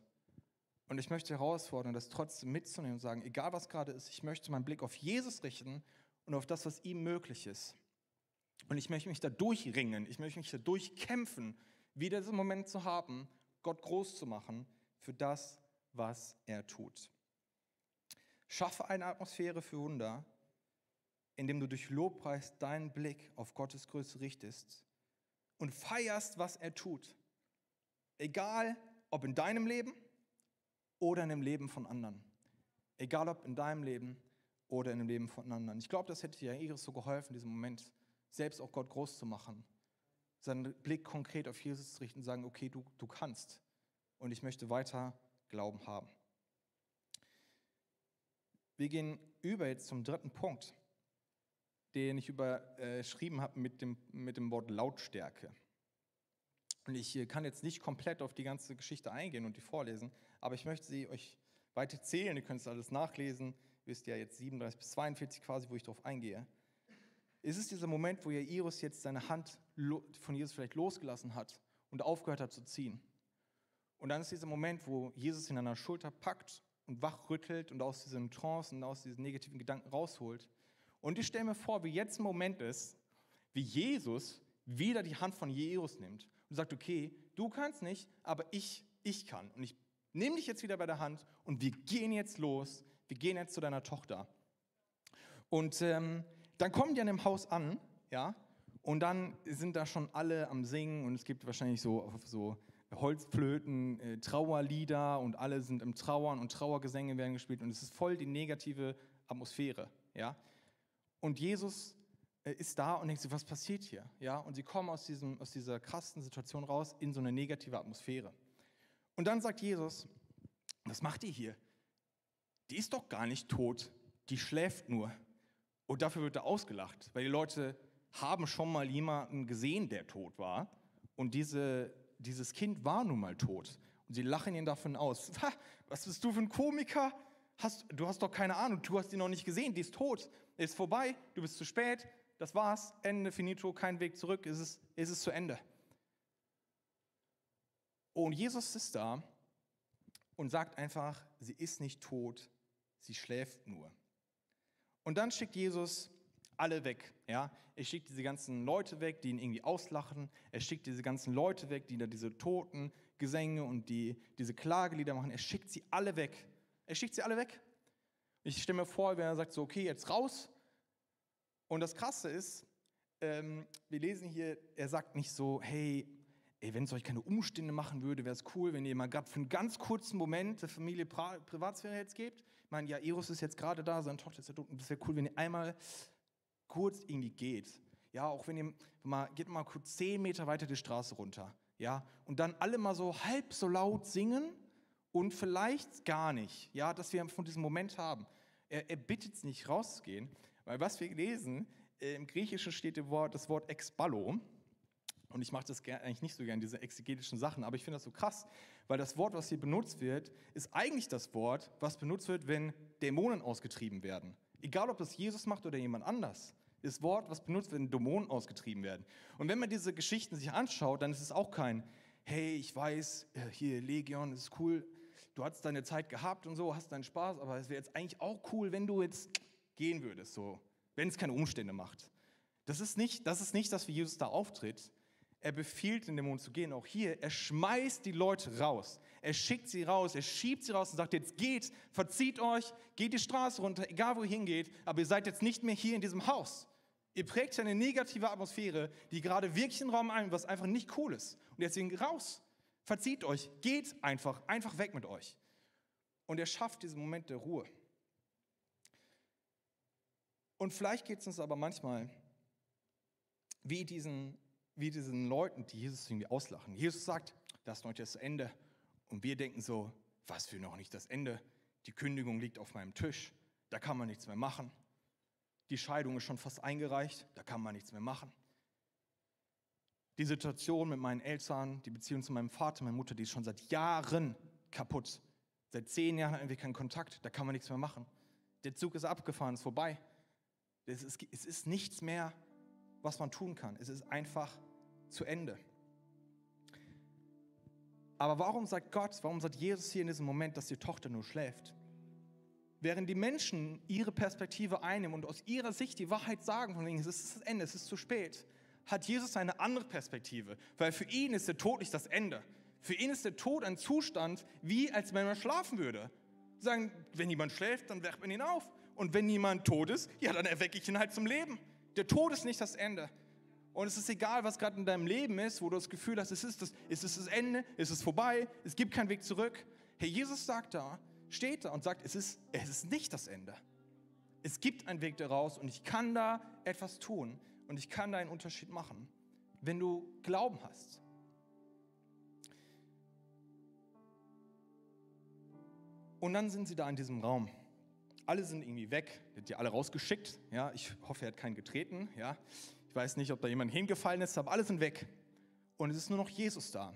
Und ich möchte herausfordern, das trotzdem mitzunehmen und sagen, egal was gerade ist, ich möchte meinen Blick auf Jesus richten und auf das, was ihm möglich ist. Und ich möchte mich da durchringen, ich möchte mich da durchkämpfen, wieder diesen Moment zu haben, Gott groß zu machen für das, was er tut. Schaffe eine Atmosphäre für Wunder, indem du durch Lobpreis deinen Blick auf Gottes Größe richtest und feierst, was er tut. Egal, ob in deinem Leben oder in dem Leben von anderen. Egal, ob in deinem Leben oder in dem Leben von anderen. Ich glaube, das hätte dir Iris so geholfen, in diesem Moment selbst auch Gott groß zu machen, seinen Blick konkret auf Jesus zu richten und sagen, okay, du, du kannst und ich möchte weiter Glauben haben. Wir gehen über jetzt zum dritten Punkt, den ich überschrieben habe mit dem, mit dem Wort Lautstärke. Und ich äh, kann jetzt nicht komplett auf die ganze Geschichte eingehen und die vorlesen, aber ich möchte sie euch weiter zählen. Ihr könnt es alles nachlesen. Ihr wisst ja jetzt 37 bis 42 quasi, wo ich darauf eingehe ist es dieser Moment, wo Jairus jetzt seine Hand von Jesus vielleicht losgelassen hat und aufgehört hat zu ziehen. Und dann ist dieser Moment, wo Jesus ihn an der Schulter packt und wachrüttelt und aus diesen Trance und aus diesen negativen Gedanken rausholt. Und ich stelle mir vor, wie jetzt ein Moment ist, wie Jesus wieder die Hand von Jairus nimmt und sagt, okay, du kannst nicht, aber ich, ich kann. Und ich nehme dich jetzt wieder bei der Hand und wir gehen jetzt los, wir gehen jetzt zu deiner Tochter. Und ähm, dann kommen die an dem Haus an, ja, und dann sind da schon alle am Singen und es gibt wahrscheinlich so, so Holzflöten, äh, Trauerlieder und alle sind im Trauern und Trauergesänge werden gespielt und es ist voll die negative Atmosphäre. Ja? Und Jesus äh, ist da und denkt sich, was passiert hier? Ja? Und sie kommen aus, diesem, aus dieser krassen Situation raus in so eine negative Atmosphäre. Und dann sagt Jesus, was macht ihr hier? Die ist doch gar nicht tot, die schläft nur. Und dafür wird er ausgelacht, weil die Leute haben schon mal jemanden gesehen, der tot war. Und diese, dieses Kind war nun mal tot. Und sie lachen ihn davon aus. <laughs> Was bist du für ein Komiker? Hast, du hast doch keine Ahnung, du hast ihn noch nicht gesehen, die ist tot, ist vorbei, du bist zu spät, das war's, Ende, finito, kein Weg zurück, ist es, ist es zu Ende. Und Jesus ist da und sagt einfach, sie ist nicht tot, sie schläft nur. Und dann schickt Jesus alle weg. Ja? Er schickt diese ganzen Leute weg, die ihn irgendwie auslachen. Er schickt diese ganzen Leute weg, die da diese toten Gesänge und die, diese Klagelieder machen. Er schickt sie alle weg. Er schickt sie alle weg. Ich stelle mir vor, wenn er sagt so, okay, jetzt raus. Und das Krasse ist, ähm, wir lesen hier, er sagt nicht so, hey, ey, wenn es euch keine Umstände machen würde, wäre es cool, wenn ihr mal gerade für einen ganz kurzen Moment der Familie Privatsphäre jetzt gebt. Meine, ja, Eros ist jetzt gerade da, seine Tochter ist ja tot. Und das wäre cool, wenn ihr einmal kurz irgendwie geht. Ja, auch wenn ihr mal, geht mal kurz zehn Meter weiter die Straße runter. Ja, und dann alle mal so halb so laut singen und vielleicht gar nicht. Ja, dass wir von diesem Moment haben. Er, er bittet es nicht rauszugehen, weil was wir lesen, äh, im Griechischen steht das Wort, das Wort exballo. Und ich mache das eigentlich nicht so gern, diese exegetischen Sachen, aber ich finde das so krass, weil das Wort, was hier benutzt wird, ist eigentlich das Wort, was benutzt wird, wenn Dämonen ausgetrieben werden. Egal, ob das Jesus macht oder jemand anders. Das Wort, was benutzt wird, wenn Dämonen ausgetrieben werden. Und wenn man diese Geschichten sich anschaut, dann ist es auch kein, hey, ich weiß, äh, hier Legion, ist cool, du hast deine Zeit gehabt und so, hast deinen Spaß, aber es wäre jetzt eigentlich auch cool, wenn du jetzt gehen würdest, so, wenn es keine Umstände macht. Das ist nicht, das ist nicht, dass wie Jesus da auftritt, er befiehlt den Dämonen zu gehen. Auch hier, er schmeißt die Leute raus. Er schickt sie raus, er schiebt sie raus und sagt, jetzt geht, verzieht euch, geht die Straße runter, egal wo ihr hingeht, aber ihr seid jetzt nicht mehr hier in diesem Haus. Ihr prägt eine negative Atmosphäre, die gerade wirklich den Raum ein, was einfach nicht cool ist. Und deswegen raus, verzieht euch, geht einfach, einfach weg mit euch. Und er schafft diesen Moment der Ruhe. Und vielleicht geht es uns aber manchmal wie diesen wie diesen Leuten, die Jesus irgendwie auslachen. Jesus sagt, das ist noch nicht das Ende. Und wir denken so, was für noch nicht das Ende? Die Kündigung liegt auf meinem Tisch, da kann man nichts mehr machen. Die Scheidung ist schon fast eingereicht, da kann man nichts mehr machen. Die Situation mit meinen Eltern, die Beziehung zu meinem Vater, meiner Mutter, die ist schon seit Jahren kaputt. Seit zehn Jahren haben wir keinen Kontakt, da kann man nichts mehr machen. Der Zug ist abgefahren, ist vorbei. Es ist, es ist nichts mehr, was man tun kann. Es ist einfach zu Ende. Aber warum sagt Gott, warum sagt Jesus hier in diesem Moment, dass die Tochter nur schläft? Während die Menschen ihre Perspektive einnehmen und aus ihrer Sicht die Wahrheit sagen, von wegen, es ist das Ende, es ist zu spät, hat Jesus eine andere Perspektive, weil für ihn ist der Tod nicht das Ende. Für ihn ist der Tod ein Zustand, wie als wenn man schlafen würde. Sagen, wenn jemand schläft, dann weckt man ihn auf. Und wenn jemand tot ist, ja, dann erwecke ich ihn halt zum Leben. Der Tod ist nicht das Ende. Und es ist egal, was gerade in deinem Leben ist, wo du das Gefühl hast, es ist das, es das Ende, es ist vorbei, es gibt keinen Weg zurück. Herr Jesus sagt da, steht da und sagt, es ist, es ist nicht das Ende. Es gibt einen Weg daraus und ich kann da etwas tun und ich kann da einen Unterschied machen, wenn du Glauben hast. Und dann sind sie da in diesem Raum. Alle sind irgendwie weg, die hat die alle rausgeschickt. Ja, ich hoffe, er hat keinen getreten. Ja, ich weiß nicht, ob da jemand hingefallen ist, aber alle sind weg. Und es ist nur noch Jesus da.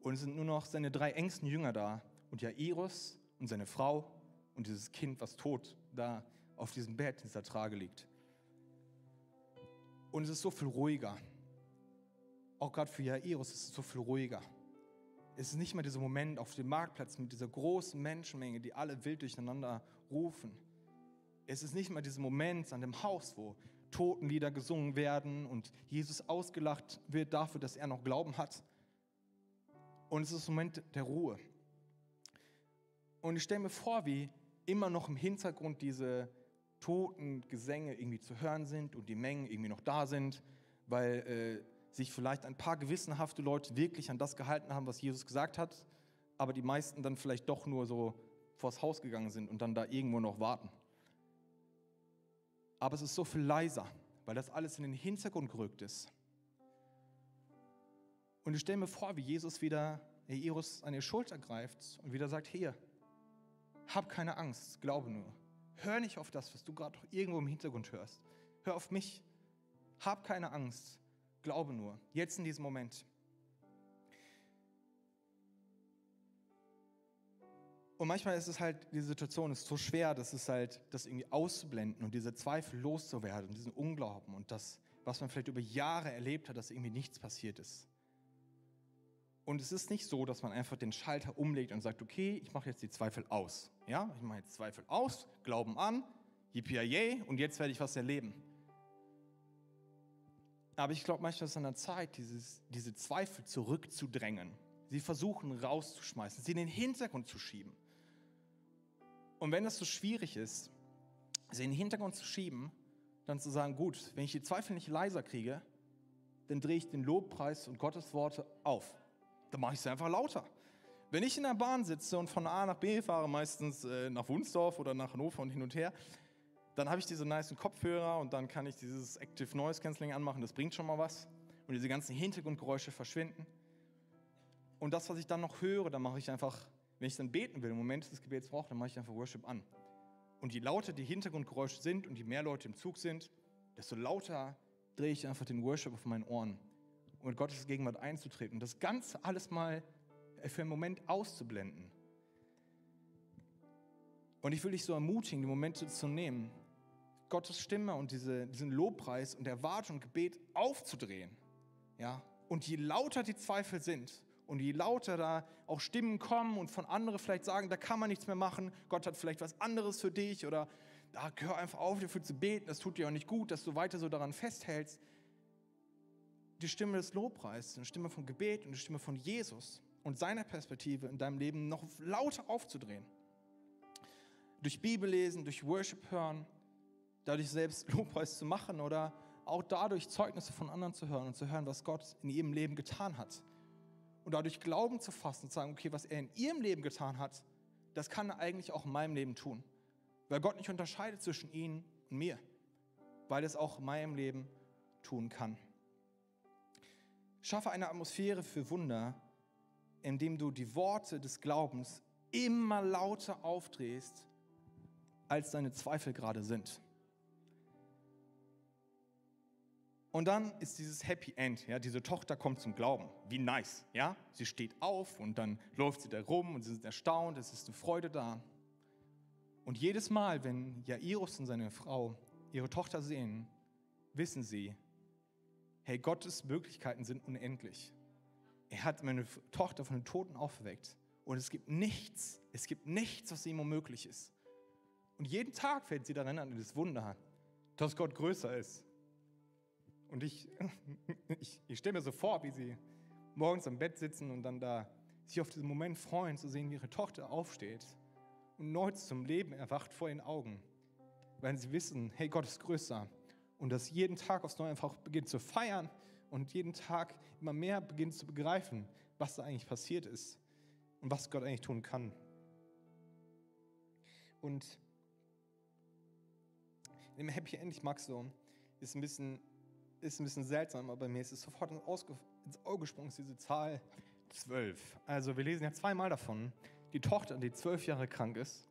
Und es sind nur noch seine drei engsten Jünger da. Und Jairus und seine Frau und dieses Kind, was tot da auf diesem Bett, in dieser Trage liegt. Und es ist so viel ruhiger. Auch gerade für Jairus ist es so viel ruhiger. Es ist nicht mehr dieser Moment auf dem Marktplatz mit dieser großen Menschenmenge, die alle wild durcheinander rufen. Es ist nicht mehr dieser Moment an dem Haus, wo Totenlieder gesungen werden und Jesus ausgelacht wird dafür, dass er noch Glauben hat. Und es ist ein Moment der Ruhe. Und ich stelle mir vor, wie immer noch im Hintergrund diese toten Gesänge irgendwie zu hören sind und die Mengen irgendwie noch da sind, weil äh, sich vielleicht ein paar gewissenhafte Leute wirklich an das gehalten haben, was Jesus gesagt hat, aber die meisten dann vielleicht doch nur so vors Haus gegangen sind und dann da irgendwo noch warten. Aber es ist so viel leiser, weil das alles in den Hintergrund gerückt ist. Und ich stelle mir vor, wie Jesus wieder Jairus an die Schulter greift und wieder sagt, hier, hab keine Angst, glaube nur. Hör nicht auf das, was du gerade irgendwo im Hintergrund hörst. Hör auf mich. Hab keine Angst, glaube nur. Jetzt in diesem Moment. Und manchmal ist es halt, die Situation ist so schwer, dass es halt, das irgendwie auszublenden und diese Zweifel loszuwerden und diesen Unglauben und das, was man vielleicht über Jahre erlebt hat, dass irgendwie nichts passiert ist. Und es ist nicht so, dass man einfach den Schalter umlegt und sagt, okay, ich mache jetzt die Zweifel aus. Ja, ich mache jetzt Zweifel aus, Glauben an, yippie und jetzt werde ich was erleben. Aber ich glaube, manchmal ist es an der Zeit, dieses, diese Zweifel zurückzudrängen. Sie versuchen rauszuschmeißen, sie in den Hintergrund zu schieben. Und wenn das so schwierig ist, sie in den Hintergrund zu schieben, dann zu sagen, gut, wenn ich die Zweifel nicht leiser kriege, dann drehe ich den Lobpreis und Gottes Worte auf. Dann mache ich sie einfach lauter. Wenn ich in der Bahn sitze und von A nach B fahre, meistens äh, nach Wunsdorf oder nach Hannover und hin und her, dann habe ich diese nice Kopfhörer und dann kann ich dieses Active Noise Cancelling anmachen, das bringt schon mal was. Und diese ganzen Hintergrundgeräusche verschwinden. Und das, was ich dann noch höre, dann mache ich einfach wenn ich dann beten will, im Moment des Gebets brauche, dann mache ich einfach Worship an. Und je lauter die Hintergrundgeräusche sind und je mehr Leute im Zug sind, desto lauter drehe ich einfach den Worship auf meinen Ohren, um in Gottes Gegenwart einzutreten und das Ganze alles mal für einen Moment auszublenden. Und ich will dich so ermutigen, die Momente zu nehmen, Gottes Stimme und diese, diesen Lobpreis und Erwartung und Gebet aufzudrehen. Ja? Und je lauter die Zweifel sind, und je lauter da auch Stimmen kommen und von anderen vielleicht sagen, da kann man nichts mehr machen, Gott hat vielleicht was anderes für dich oder da hör einfach auf, dafür zu beten, das tut dir auch nicht gut, dass du weiter so daran festhältst. Die Stimme des Lobpreises, eine Stimme von Gebet und die Stimme von Jesus und seiner Perspektive in deinem Leben noch lauter aufzudrehen. Durch Bibel lesen, durch Worship hören, dadurch selbst <laughs> Lobpreis zu machen oder auch dadurch Zeugnisse von anderen zu hören und zu hören, was Gott in ihrem Leben getan hat und dadurch Glauben zu fassen und zu sagen, okay, was er in ihrem Leben getan hat, das kann er eigentlich auch in meinem Leben tun. Weil Gott nicht unterscheidet zwischen ihnen und mir, weil es auch in meinem Leben tun kann. Schaffe eine Atmosphäre für Wunder, indem du die Worte des Glaubens immer lauter aufdrehst, als deine Zweifel gerade sind. Und dann ist dieses Happy End, ja, diese Tochter kommt zum Glauben. Wie nice, ja? Sie steht auf und dann läuft sie da rum und sie sind erstaunt, es ist eine Freude da. Und jedes Mal, wenn Jairus und seine Frau ihre Tochter sehen, wissen sie, hey, Gottes Möglichkeiten sind unendlich. Er hat meine Tochter von den Toten auferweckt. Und es gibt nichts, es gibt nichts, was ihm unmöglich ist. Und jeden Tag fällt sie daran an, das Wunder, dass Gott größer ist und ich, <laughs> ich, ich stelle mir so vor, wie sie morgens am Bett sitzen und dann da sich auf diesen Moment freuen, zu sehen, wie ihre Tochter aufsteht und neu zum Leben erwacht vor ihren Augen, weil sie wissen, hey, Gott ist größer und das jeden Tag aufs Neue einfach beginnt zu feiern und jeden Tag immer mehr beginnt zu begreifen, was da eigentlich passiert ist und was Gott eigentlich tun kann. Und im Happy End, ich mag so, ist ein bisschen ist ein bisschen seltsam, aber mir ist es sofort ins, Auge gesprungen, ist diese Zahl 12. Also wir lesen ja zweimal davon. Die Tochter, die zwölf Jahre krank ist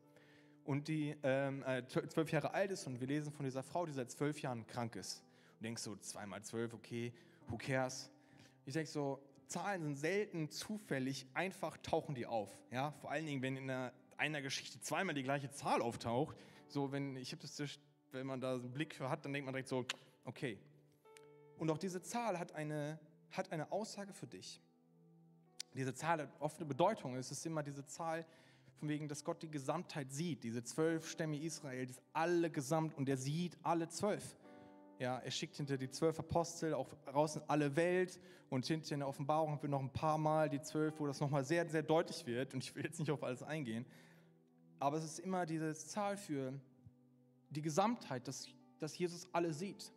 und die ähm, äh, zwölf Jahre alt ist und wir lesen von dieser Frau, die seit zwölf Jahren krank ist. Und denkst so, zweimal zwölf, okay, who cares? Ich denke so, Zahlen sind selten zufällig, einfach tauchen die auf. Ja? Vor allen Dingen, wenn in einer, einer Geschichte zweimal die gleiche Zahl auftaucht. So, wenn ich habe das, wenn man da einen Blick für hat, dann denkt man direkt so, okay, und auch diese Zahl hat eine, hat eine Aussage für dich. Diese Zahl hat oft eine Bedeutung. Es ist immer diese Zahl, von wegen, dass Gott die Gesamtheit sieht. Diese zwölf Stämme Israels, alle gesamt und er sieht alle zwölf. Ja, er schickt hinter die zwölf Apostel auch raus in alle Welt und hinter in der Offenbarung haben wir noch ein paar Mal die zwölf, wo das nochmal sehr, sehr deutlich wird. Und ich will jetzt nicht auf alles eingehen. Aber es ist immer diese Zahl für die Gesamtheit, dass, dass Jesus alle sieht.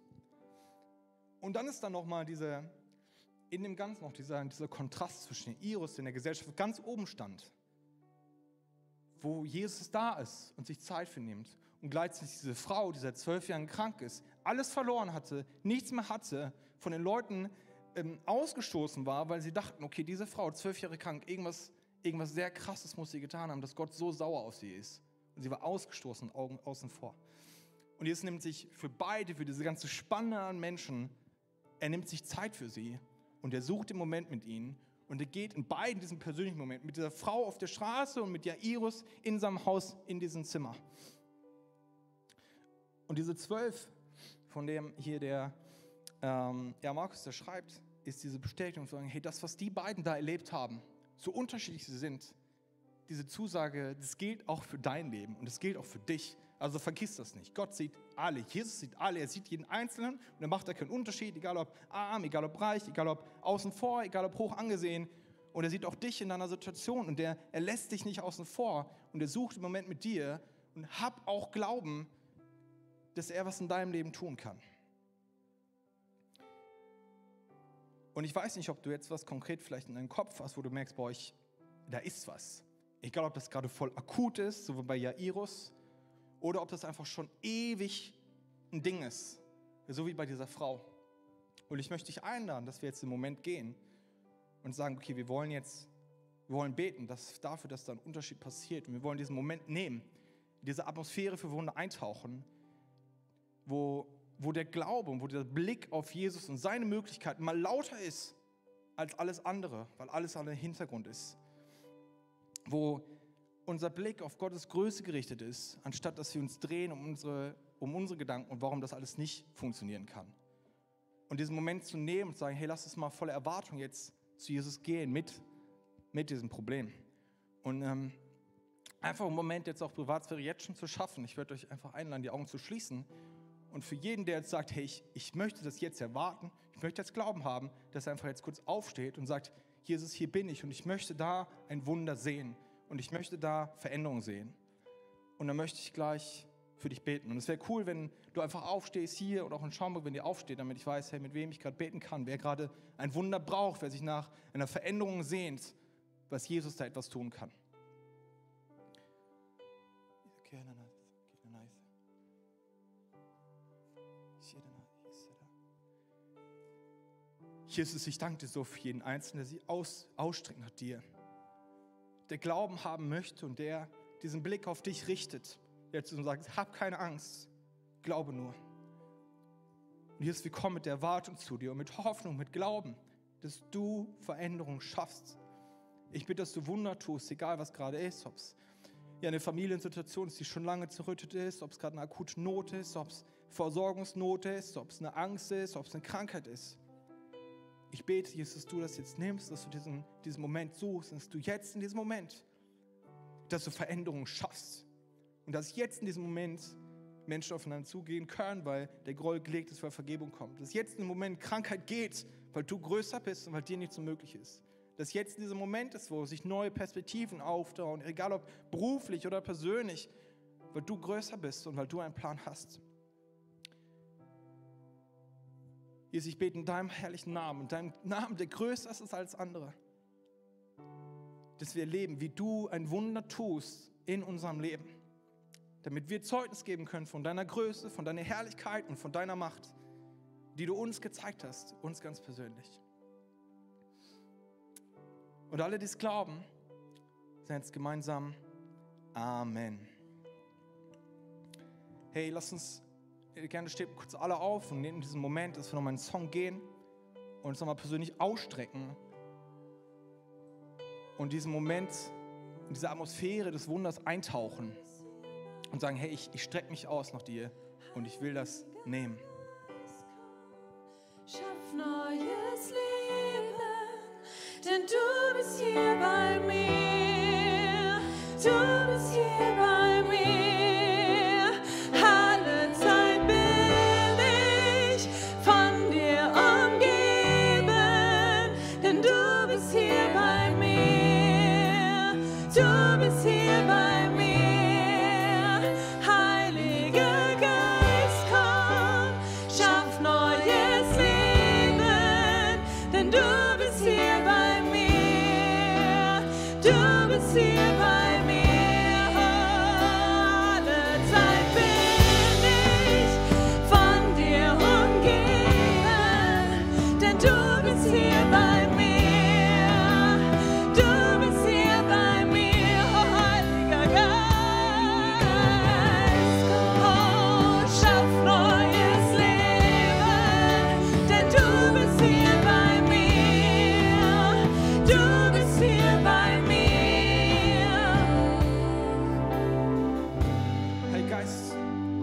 Und dann ist da nochmal diese, in dem Ganzen noch dieser, dieser Kontrast zwischen Iris, der in der Gesellschaft ganz oben stand, wo Jesus da ist und sich Zeit für nimmt und gleichzeitig diese Frau, die seit zwölf Jahren krank ist, alles verloren hatte, nichts mehr hatte, von den Leuten ähm, ausgestoßen war, weil sie dachten, okay, diese Frau, zwölf Jahre krank, irgendwas, irgendwas sehr Krasses muss sie getan haben, dass Gott so sauer auf sie ist. Und sie war ausgestoßen, Augen außen vor. Und Jesus nimmt sich für beide, für diese ganze Spanne an Menschen, er nimmt sich Zeit für sie und er sucht den Moment mit ihnen und er geht in beiden diesen persönlichen Moment mit dieser Frau auf der Straße und mit Jairus in seinem Haus in diesem Zimmer. Und diese zwölf, von dem hier der ähm, ja, Markus der schreibt, ist diese Bestätigung zu sagen, hey, das, was die beiden da erlebt haben, so unterschiedlich sie sind, diese Zusage, das gilt auch für dein Leben und es gilt auch für dich. Also vergiss das nicht. Gott sieht alle. Jesus sieht alle. Er sieht jeden Einzelnen und er macht da keinen Unterschied, egal ob arm, egal ob reich, egal ob außen vor, egal ob hoch angesehen. Und er sieht auch dich in deiner Situation und er, er lässt dich nicht außen vor und er sucht im Moment mit dir und hab auch Glauben, dass er was in deinem Leben tun kann. Und ich weiß nicht, ob du jetzt was konkret vielleicht in deinem Kopf hast, wo du merkst, boah, ich, da ist was. Egal, ob das gerade voll akut ist, so wie bei Jairus, oder ob das einfach schon ewig ein Ding ist, so wie bei dieser Frau. Und ich möchte dich einladen, dass wir jetzt im Moment gehen und sagen, okay, wir wollen jetzt, wir wollen beten, dass dafür, dass da ein Unterschied passiert. Und wir wollen diesen Moment nehmen, diese Atmosphäre für Wunder eintauchen, wo wo der Glaube und wo der Blick auf Jesus und seine Möglichkeiten mal lauter ist als alles andere, weil alles an den Hintergrund ist. Wo unser Blick auf Gottes Größe gerichtet ist, anstatt dass wir uns drehen um unsere, um unsere Gedanken und warum das alles nicht funktionieren kann. Und diesen Moment zu nehmen und zu sagen, hey, lass uns mal voller Erwartung jetzt zu Jesus gehen mit, mit diesem Problem. Und ähm, einfach einen Moment jetzt auch Privatsphäre jetzt schon zu schaffen. Ich würde euch einfach einladen, die Augen zu schließen und für jeden, der jetzt sagt, hey, ich, ich möchte das jetzt erwarten, ich möchte jetzt Glauben haben, dass er einfach jetzt kurz aufsteht und sagt, Jesus, hier bin ich und ich möchte da ein Wunder sehen und ich möchte da Veränderung sehen. Und dann möchte ich gleich für dich beten. Und es wäre cool, wenn du einfach aufstehst hier oder auch in Schaumburg, wenn ihr aufsteht, damit ich weiß, hey, mit wem ich gerade beten kann, wer gerade ein Wunder braucht, wer sich nach einer Veränderung sehnt, was Jesus da etwas tun kann. Jesus, ich danke dir so für jeden Einzelnen, der sich aus, ausstreckt nach dir, der Glauben haben möchte und der diesen Blick auf dich richtet, jetzt und sagt, hab keine Angst, glaube nur. Und Jesus, wir kommen mit der Erwartung zu dir und mit Hoffnung, mit Glauben, dass du Veränderung schaffst. Ich bitte, dass du Wunder tust, egal was gerade ist, ob es ja eine Familiensituation ist, die schon lange zerrüttet ist, ob es gerade eine akute Not ist, ob es Versorgungsnot ist, ob es eine Angst ist, ob es eine Krankheit ist. Ich bete, Jesus, dass du das jetzt nimmst, dass du diesen, diesen Moment suchst, dass du jetzt in diesem Moment, dass du Veränderungen schaffst. Und dass jetzt in diesem Moment Menschen aufeinander zugehen können, weil der Groll gelegt ist, weil Vergebung kommt. Dass jetzt in diesem Moment Krankheit geht, weil du größer bist und weil dir nichts so möglich ist. Dass jetzt in diesem Moment ist, wo sich neue Perspektiven auftauen, egal ob beruflich oder persönlich, weil du größer bist und weil du einen Plan hast. Jesus, ich bete in deinem herrlichen Namen, in deinem Namen, der größer ist als andere, dass wir erleben, wie du ein Wunder tust in unserem Leben, damit wir Zeugnis geben können von deiner Größe, von deiner Herrlichkeit und von deiner Macht, die du uns gezeigt hast, uns ganz persönlich. Und alle, die es glauben, sagen jetzt gemeinsam Amen. Hey, lass uns gerne steht kurz alle auf und in diesem Moment, dass wir nochmal einen Song gehen und uns nochmal persönlich ausstrecken und diesen Moment, in diese Atmosphäre des Wunders eintauchen und sagen, hey, ich, ich strecke mich aus nach dir und ich will das nehmen. Schaff neues Leben, denn du bist hier bei mir. Du bist hier bei mir.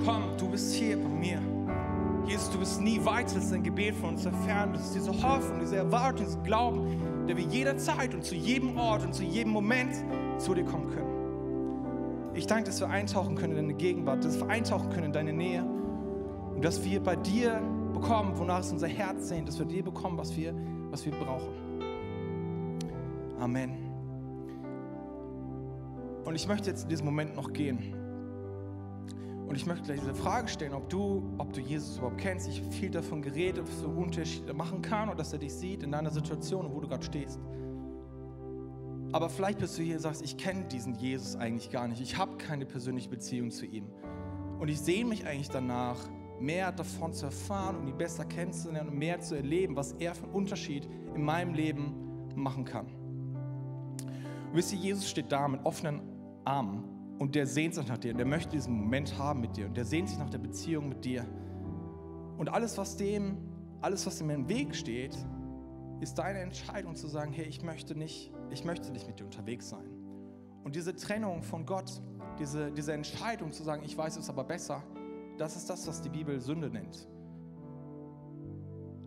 Komm, du bist hier bei mir. Jesus, du bist nie weiter als ein Gebet von uns entfernt. Das ist diese Hoffnung, diese Erwartung, dieser Glauben, der wir jederzeit und zu jedem Ort und zu jedem Moment zu dir kommen können. Ich danke, dass wir eintauchen können in deine Gegenwart, dass wir eintauchen können in deine Nähe und dass wir bei dir bekommen, wonach es unser Herz sehnt, dass wir dir bekommen, was wir, was wir brauchen. Amen. Und ich möchte jetzt in diesem Moment noch gehen. Und ich möchte gleich diese Frage stellen, ob du, ob du Jesus überhaupt kennst. Ich habe viel davon geredet, was so Unterschiede machen kann und dass er dich sieht in deiner Situation, wo du gerade stehst. Aber vielleicht bist du hier und sagst, ich kenne diesen Jesus eigentlich gar nicht. Ich habe keine persönliche Beziehung zu ihm. Und ich sehne mich eigentlich danach, mehr davon zu erfahren und ihn besser kennenzulernen und mehr zu erleben, was er für einen Unterschied in meinem Leben machen kann. Und wisst ihr, Jesus steht da mit offenen Armen und der sehnt sich nach dir und der möchte diesen Moment haben mit dir und der sehnt sich nach der Beziehung mit dir. Und alles, was dem, alles, was ihm im Weg steht, ist deine Entscheidung zu sagen, hey, ich möchte nicht, ich möchte nicht mit dir unterwegs sein. Und diese Trennung von Gott, diese, diese Entscheidung zu sagen, ich weiß es aber besser, das ist das, was die Bibel Sünde nennt.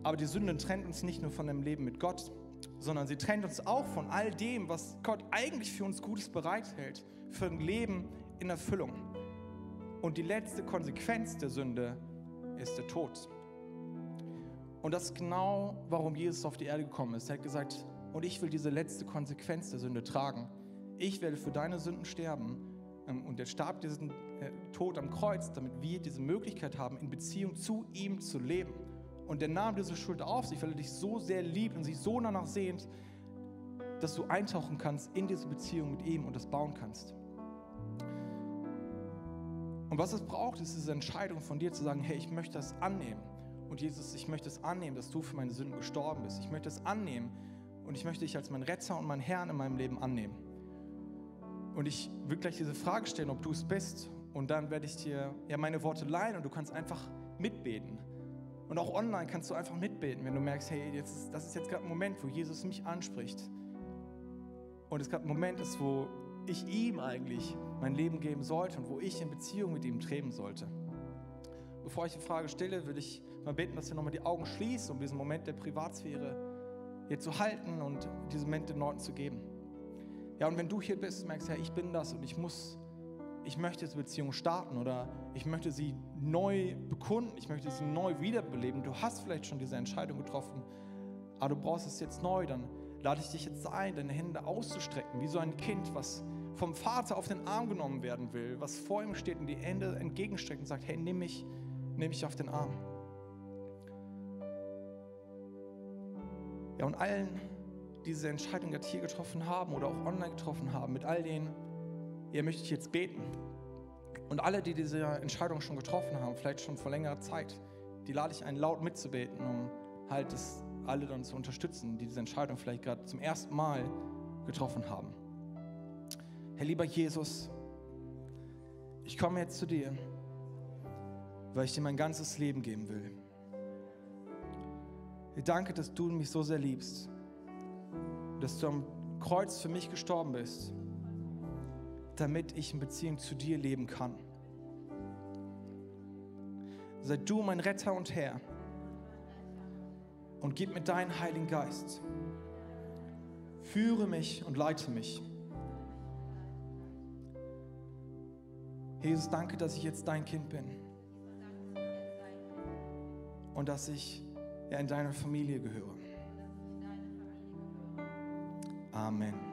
Aber die Sünde trennt uns nicht nur von dem Leben mit Gott, sondern sie trennt uns auch von all dem, was Gott eigentlich für uns Gutes bereithält, für ein Leben in Erfüllung. Und die letzte Konsequenz der Sünde ist der Tod. Und das ist genau, warum Jesus auf die Erde gekommen ist. Er hat gesagt, und ich will diese letzte Konsequenz der Sünde tragen. Ich werde für deine Sünden sterben. Ähm, Und er starb diesen äh, Tod am Kreuz, damit wir diese Möglichkeit haben, in Beziehung zu ihm zu leben. Und er nahm diese Schuld auf sich, weil er dich so sehr liebt und sich so danach sehnt, dass du eintauchen kannst in diese Beziehung mit ihm und das bauen kannst. Und was es braucht, ist diese Entscheidung von dir zu sagen, hey, ich möchte das annehmen. Und Jesus, ich möchte es annehmen, dass du für meine Sünden gestorben bist. Ich möchte es annehmen und ich möchte dich als mein Retter und mein Herrn in meinem Leben annehmen. Und ich will gleich diese Frage stellen, ob du es bist. Und dann werde ich dir ja meine Worte leihen und du kannst einfach mitbeten. Und auch online kannst du einfach mitbeten, wenn du merkst, hey, jetzt ist, das ist jetzt gerade ein Moment, wo Jesus mich anspricht. Und es gerade ein Moment ist, wo ich ihm eigentlich mein Leben geben sollte und wo ich in Beziehung mit ihm treten sollte. Bevor ich die Frage stelle, würde ich mal beten, dass wir nochmal die Augen schließen, um diesen Moment der Privatsphäre hier zu halten und diesen Moment den Leuten zu geben. Ja, und wenn du hier bist, merkst ja, ich bin das und ich muss, ich möchte diese Beziehung starten oder ich möchte sie neu bekunden, ich möchte sie neu wiederbeleben. Du hast vielleicht schon diese Entscheidung getroffen, aber du brauchst es jetzt neu, dann lade ich dich jetzt ein, deine Hände auszustrecken, wie so ein Kind, was vom Vater auf den Arm genommen werden will, was vor ihm steht und die Hände entgegenstreckt und sagt, hey, nimm mich, nimm mich auf den Arm. Ja, und allen, die diese Entscheidung jetzt hier getroffen haben oder auch online getroffen haben, mit all denen, ihr möchte ich jetzt beten. Und alle, die diese Entscheidung schon getroffen haben, vielleicht schon vor längerer Zeit, die lade ich ein, laut mitzubeten, um halt das alle dann zu unterstützen, die diese Entscheidung vielleicht gerade zum ersten Mal getroffen haben. Herr lieber Jesus, ich komme jetzt zu dir, weil ich dir mein ganzes Leben geben will. Ich danke, dass du mich so sehr liebst, dass du am Kreuz für mich gestorben bist, damit ich in Beziehung zu dir leben kann. Sei du mein Retter und Herr und gib mir deinen Heiligen Geist. Führe mich und leite mich. Jesus, danke, dass ich jetzt dein Kind bin und dass ich in deiner Familie gehöre. Amen.